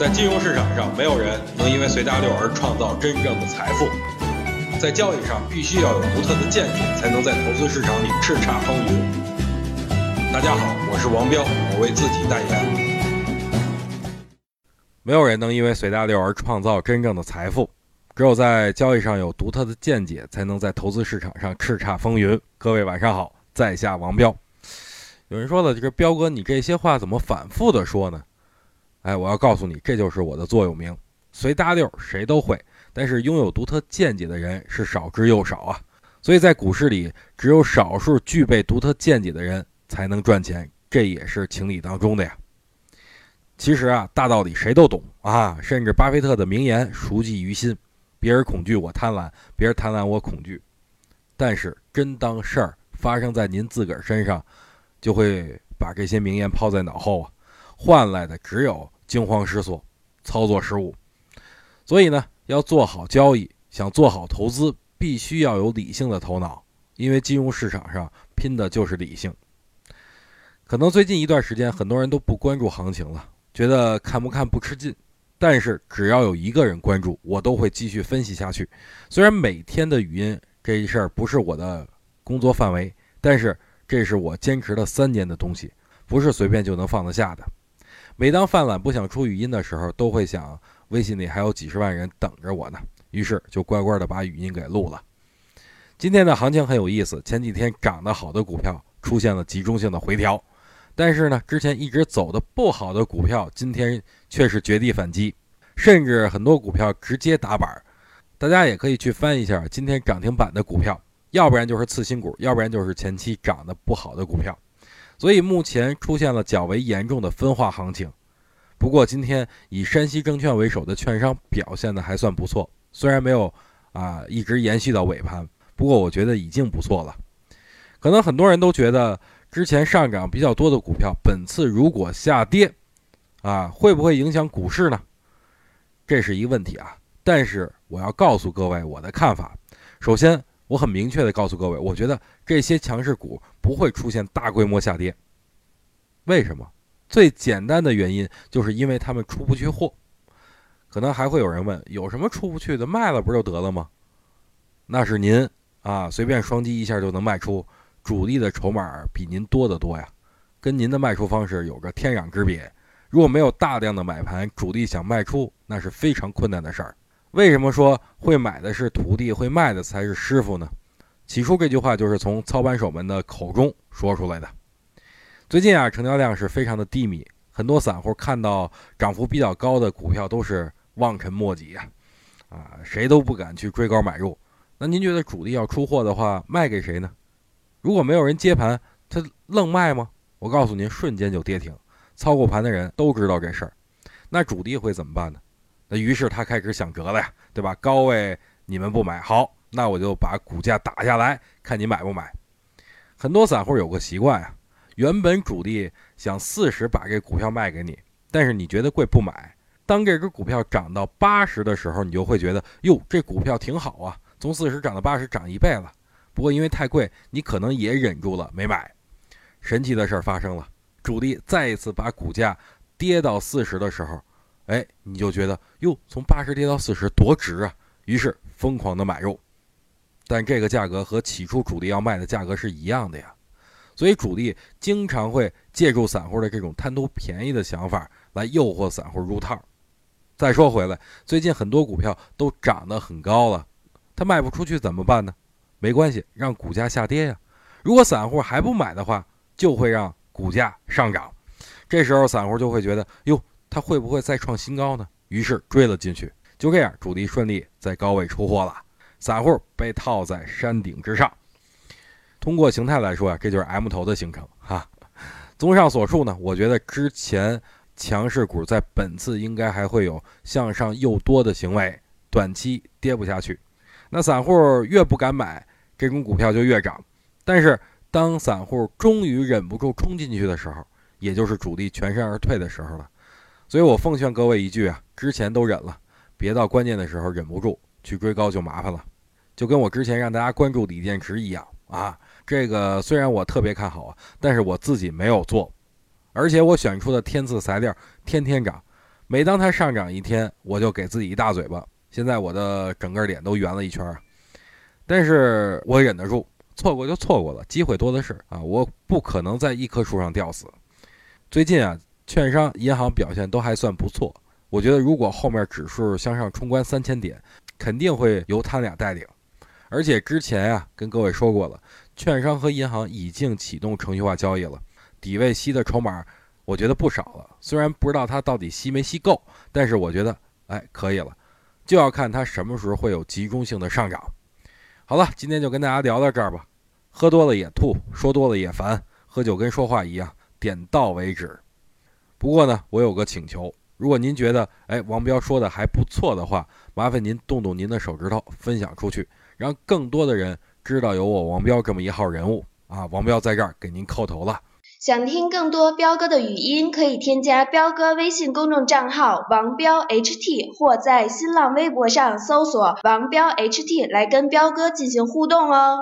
在金融市场上，没有人能因为随大流而创造真正的财富。在交易上，必须要有独特的见解，才能在投资市场里叱咤风云。大家好，我是王彪，我为自己代言。没有人能因为随大流而创造真正的财富，只有在交易上有独特的见解，才能在投资市场上叱咤风云。各位晚上好，在下王彪。有人说了，这个彪哥，你这些话怎么反复的说呢？哎，我要告诉你，这就是我的座右铭。随大溜谁都会，但是拥有独特见解的人是少之又少啊。所以在股市里，只有少数具备独特见解的人才能赚钱，这也是情理当中的呀。其实啊，大道理谁都懂啊，甚至巴菲特的名言熟记于心：别人恐惧我贪婪，别人贪婪我恐惧。但是真当事儿发生在您自个儿身上，就会把这些名言抛在脑后啊。换来的只有惊慌失措、操作失误。所以呢，要做好交易，想做好投资，必须要有理性的头脑，因为金融市场上拼的就是理性。可能最近一段时间，很多人都不关注行情了，觉得看不看不吃劲。但是只要有一个人关注，我都会继续分析下去。虽然每天的语音这一事儿不是我的工作范围，但是这是我坚持了三年的东西，不是随便就能放得下的。每当犯懒不想出语音的时候，都会想微信里还有几十万人等着我呢，于是就乖乖的把语音给录了。今天的行情很有意思，前几天涨得好的股票出现了集中性的回调，但是呢，之前一直走的不好的股票今天却是绝地反击，甚至很多股票直接打板。大家也可以去翻一下今天涨停板的股票，要不然就是次新股，要不然就是前期涨得不好的股票。所以目前出现了较为严重的分化行情，不过今天以山西证券为首的券商表现的还算不错，虽然没有啊一直延续到尾盘，不过我觉得已经不错了。可能很多人都觉得之前上涨比较多的股票，本次如果下跌，啊会不会影响股市呢？这是一个问题啊。但是我要告诉各位我的看法，首先。我很明确的告诉各位，我觉得这些强势股不会出现大规模下跌。为什么？最简单的原因就是因为他们出不去货。可能还会有人问，有什么出不去的？卖了不就得了吗？那是您啊，随便双击一下就能卖出，主力的筹码比您多得多呀，跟您的卖出方式有着天壤之别。如果没有大量的买盘，主力想卖出，那是非常困难的事儿。为什么说会买的是徒弟，会卖的才是师傅呢？起初这句话就是从操盘手们的口中说出来的。最近啊，成交量是非常的低迷，很多散户看到涨幅比较高的股票都是望尘莫及啊，啊，谁都不敢去追高买入。那您觉得主力要出货的话，卖给谁呢？如果没有人接盘，他愣卖吗？我告诉您，瞬间就跌停。操过盘的人都知道这事儿。那主力会怎么办呢？那于是他开始想辙了呀，对吧？高位你们不买，好，那我就把股价打下来，看你买不买。很多散户有个习惯啊，原本主力想四十把这股票卖给你，但是你觉得贵不买。当这只股票涨到八十的时候，你就会觉得哟，这股票挺好啊，从四十涨到八十，涨一倍了。不过因为太贵，你可能也忍住了没买。神奇的事儿发生了，主力再一次把股价跌到四十的时候。哎，你就觉得哟，从八十跌到四十多值啊，于是疯狂的买入，但这个价格和起初主力要卖的价格是一样的呀，所以主力经常会借助散户的这种贪图便宜的想法来诱惑散户入套。再说回来，最近很多股票都涨得很高了，它卖不出去怎么办呢？没关系，让股价下跌呀。如果散户还不买的话，就会让股价上涨，这时候散户就会觉得哟。它会不会再创新高呢？于是追了进去，就这样，主力顺利在高位出货了，散户被套在山顶之上。通过形态来说啊，这就是 M 头的形成哈。综上所述呢，我觉得之前强势股在本次应该还会有向上诱多的行为，短期跌不下去。那散户越不敢买，这种股票就越涨。但是当散户终于忍不住冲进去的时候，也就是主力全身而退的时候了。所以我奉劝各位一句啊，之前都忍了，别到关键的时候忍不住去追高就麻烦了。就跟我之前让大家关注锂电池一样啊，这个虽然我特别看好啊，但是我自己没有做，而且我选出的天赐材料天天涨，每当它上涨一天，我就给自己一大嘴巴。现在我的整个脸都圆了一圈，但是我忍得住，错过就错过了，机会多的是啊！我不可能在一棵树上吊死。最近啊，券商、银行表现都还算不错，我觉得如果后面指数向上冲关三千点，肯定会由他俩带领。而且之前啊，跟各位说过了，券商和银行已经启动程序化交易了，底位吸的筹码。我觉得不少了，虽然不知道它到底吸没吸够，但是我觉得，哎，可以了，就要看它什么时候会有集中性的上涨。好了，今天就跟大家聊到这儿吧。喝多了也吐，说多了也烦，喝酒跟说话一样，点到为止。不过呢，我有个请求，如果您觉得，哎，王彪说的还不错的话，麻烦您动动您的手指头，分享出去，让更多的人知道有我王彪这么一号人物啊！王彪在这儿给您叩头了。想听更多彪哥的语音，可以添加彪哥微信公众账号王彪 HT，或在新浪微博上搜索王彪 HT 来跟彪哥进行互动哦。